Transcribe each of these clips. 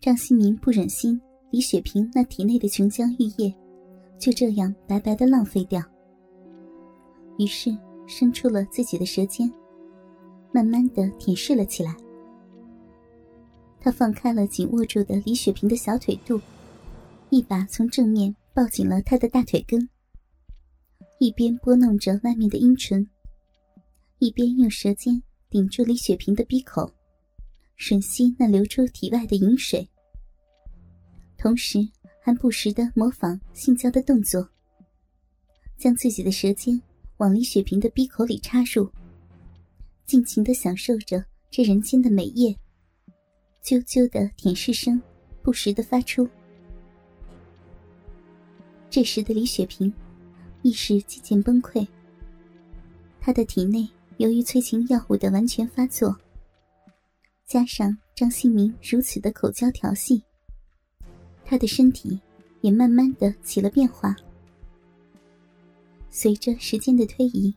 张新民不忍心李雪萍那体内的琼浆玉液就这样白白的浪费掉，于是伸出了自己的舌尖，慢慢的舔舐了起来。他放开了紧握住的李雪萍的小腿肚，一把从正面抱紧了她的大腿根，一边拨弄着外面的阴唇，一边用舌尖顶住李雪萍的鼻口。吮吸那流出体外的饮水，同时还不时的模仿性交的动作，将自己的舌尖往李雪萍的鼻口里插入，尽情的享受着这人间的美业。啾啾的舔舐声不时的发出。这时的李雪萍意识渐渐崩溃，她的体内由于催情药物的完全发作。加上张新明如此的口交调戏，他的身体也慢慢的起了变化。随着时间的推移，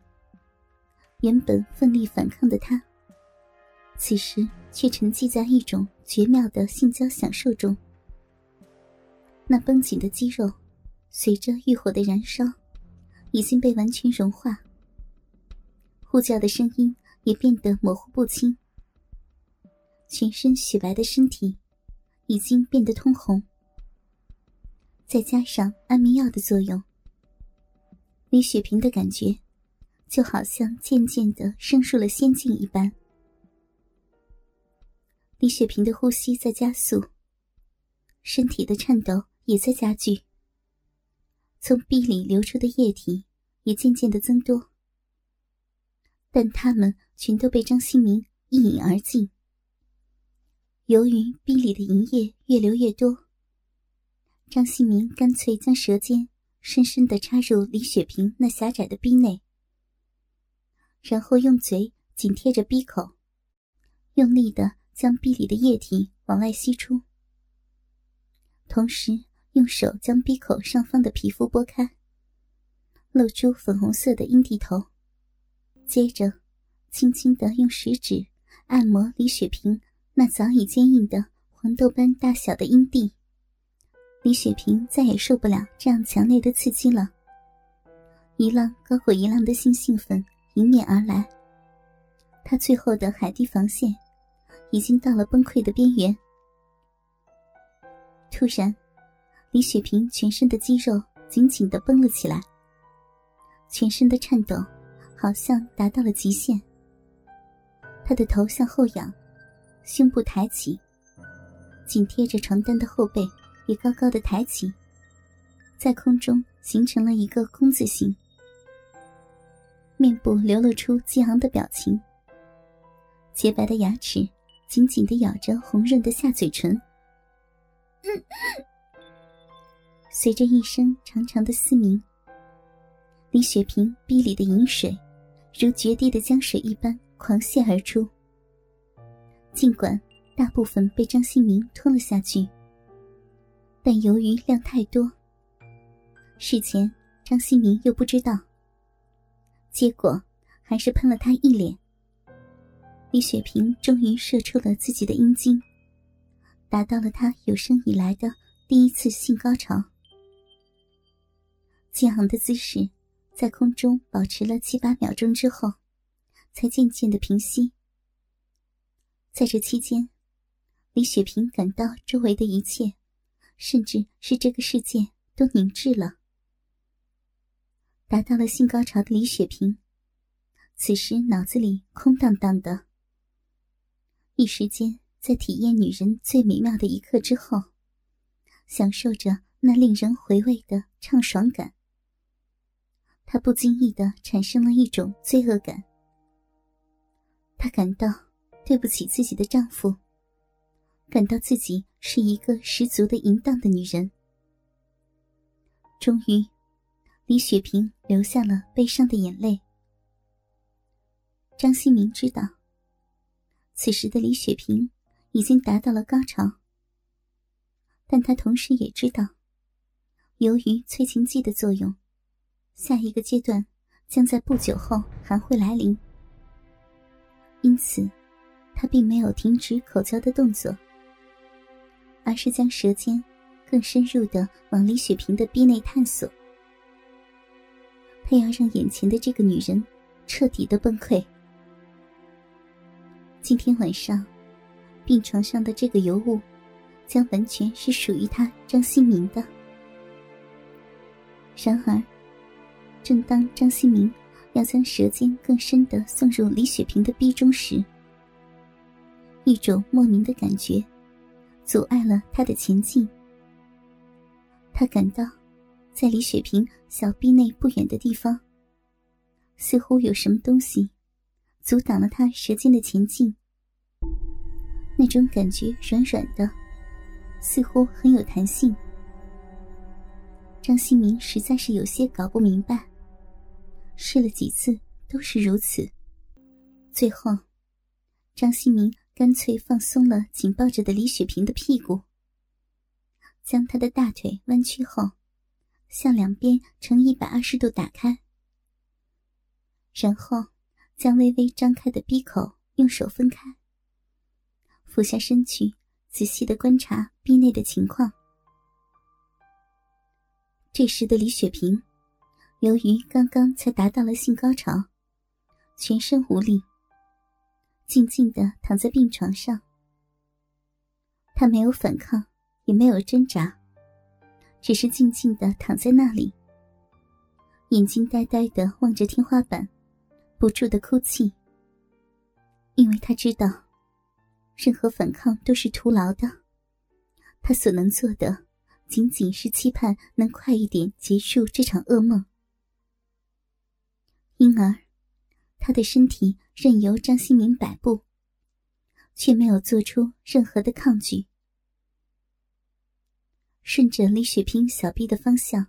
原本奋力反抗的他，此时却沉寂在一种绝妙的性交享受中。那绷紧的肌肉，随着欲火的燃烧，已经被完全融化。呼叫的声音也变得模糊不清。全身雪白的身体已经变得通红，再加上安眠药的作用，李雪萍的感觉就好像渐渐的升入了仙境一般。李雪萍的呼吸在加速，身体的颤抖也在加剧，从壁里流出的液体也渐渐的增多，但他们全都被张新明一饮而尽。由于壁里的银液越流越多，张新明干脆将舌尖深深的插入李雪萍那狭窄的逼内，然后用嘴紧贴着逼口，用力的将逼里的液体往外吸出，同时用手将逼口上方的皮肤拨开，露出粉红色的阴蒂头，接着轻轻的用食指按摩李雪萍。那早已坚硬的黄豆般大小的阴蒂，李雪萍再也受不了这样强烈的刺激了。一浪高过一浪的性兴奋迎面而来，她最后的海堤防线已经到了崩溃的边缘。突然，李雪萍全身的肌肉紧紧的绷了起来，全身的颤抖好像达到了极限。她的头向后仰。胸部抬起，紧贴着床单的后背也高高的抬起，在空中形成了一个“空”字形。面部流露出激昂的表情，洁白的牙齿紧紧的咬着红润的下嘴唇。随着一声长长的嘶鸣，李雪萍逼里的饮水如决堤的江水一般狂泻而出。尽管大部分被张新明吞了下去，但由于量太多，事前张新明又不知道，结果还是喷了他一脸。李雪萍终于射出了自己的阴茎，达到了她有生以来的第一次性高潮。激昂的姿势在空中保持了七八秒钟之后，才渐渐的平息。在这期间，李雪萍感到周围的一切，甚至是这个世界都凝滞了。达到了性高潮的李雪萍，此时脑子里空荡荡的。一时间，在体验女人最美妙的一刻之后，享受着那令人回味的畅爽感，她不经意的产生了一种罪恶感。她感到。对不起自己的丈夫，感到自己是一个十足的淫荡的女人。终于，李雪萍流下了悲伤的眼泪。张新明知道，此时的李雪萍已经达到了高潮，但他同时也知道，由于催情剂的作用，下一个阶段将在不久后还会来临，因此。他并没有停止口交的动作，而是将舌尖更深入的往李雪萍的逼内探索。他要让眼前的这个女人彻底的崩溃。今天晚上，病床上的这个尤物，将完全是属于他张新明的。然而，正当张新明要将舌尖更深的送入李雪萍的逼中时，一种莫名的感觉，阻碍了他的前进。他感到，在李雪萍小臂内不远的地方，似乎有什么东西，阻挡了他舌尖的前进。那种感觉软软的，似乎很有弹性。张新明实在是有些搞不明白，试了几次都是如此。最后，张新明。干脆放松了紧抱着的李雪萍的屁股，将她的大腿弯曲后，向两边呈一百二十度打开，然后将微微张开的闭口用手分开，俯下身去仔细的观察壁内的情况。这时的李雪萍，由于刚刚才达到了性高潮，全身无力。静静的躺在病床上，他没有反抗，也没有挣扎，只是静静的躺在那里，眼睛呆呆的望着天花板，不住的哭泣。因为他知道，任何反抗都是徒劳的，他所能做的，仅仅是期盼能快一点结束这场噩梦。因而。他的身体任由张新明摆布，却没有做出任何的抗拒。顺着李雪萍小臂的方向，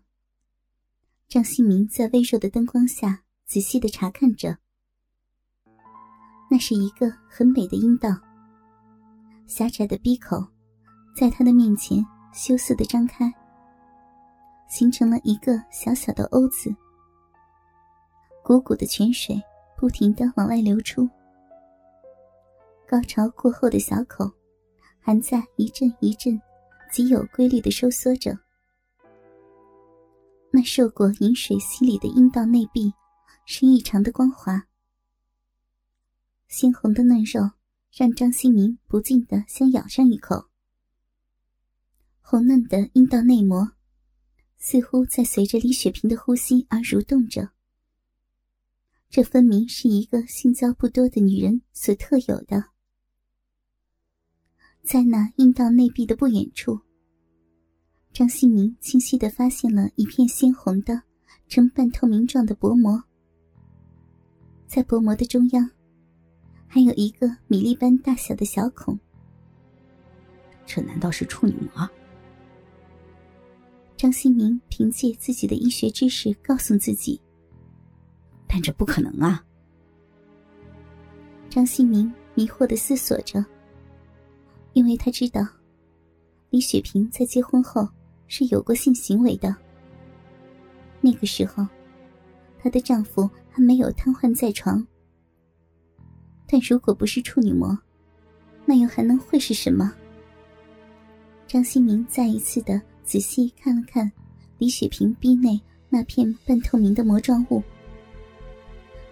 张新明在微弱的灯光下仔细的查看着。那是一个很美的阴道，狭窄的闭口，在他的面前羞涩的张开，形成了一个小小的 “O” 字，鼓鼓的泉水。不停的往外流出，高潮过后的小口，还在一阵一阵、极有规律的收缩着。那受过饮水洗礼的阴道内壁，是异常的光滑。鲜红的嫩肉让张新明不禁的想咬上一口。红嫩的阴道内膜，似乎在随着李雪萍的呼吸而蠕动着。这分明是一个性交不多的女人所特有的。在那阴道内壁的不远处，张新明清晰的发现了一片鲜红的、呈半透明状的薄膜。在薄膜的中央，还有一个米粒般大小的小孔。这难道是处女膜？张新明凭借自己的医学知识告诉自己。但这不可能啊！张新明迷惑的思索着，因为他知道李雪萍在结婚后是有过性行为的。那个时候，她的丈夫还没有瘫痪在床。但如果不是处女膜，那又还能会是什么？张新明再一次的仔细看了看李雪萍逼内那片半透明的膜状物。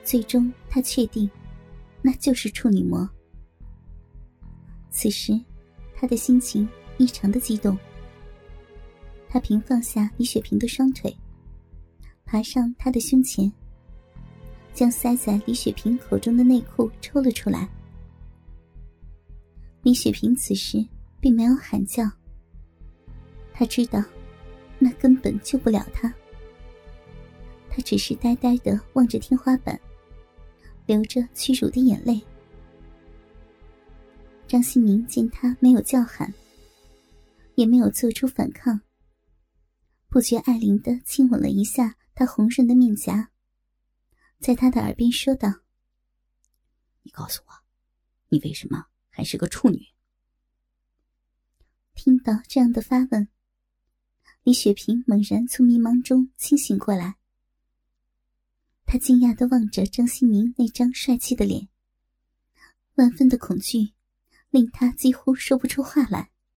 最终，他确定，那就是处女膜。此时，他的心情异常的激动。他平放下李雪萍的双腿，爬上她的胸前，将塞在李雪萍口中的内裤抽了出来。李雪萍此时并没有喊叫，他知道，那根本救不了他。他只是呆呆的望着天花板。流着屈辱的眼泪。张新明见他没有叫喊，也没有做出反抗，不觉爱怜的亲吻了一下他红润的面颊，在他的耳边说道：“你告诉我，你为什么还是个处女？”听到这样的发问，李雪萍猛然从迷茫中清醒过来。他惊讶的望着张新明那张帅气的脸，万分的恐惧，令他几乎说不出话来。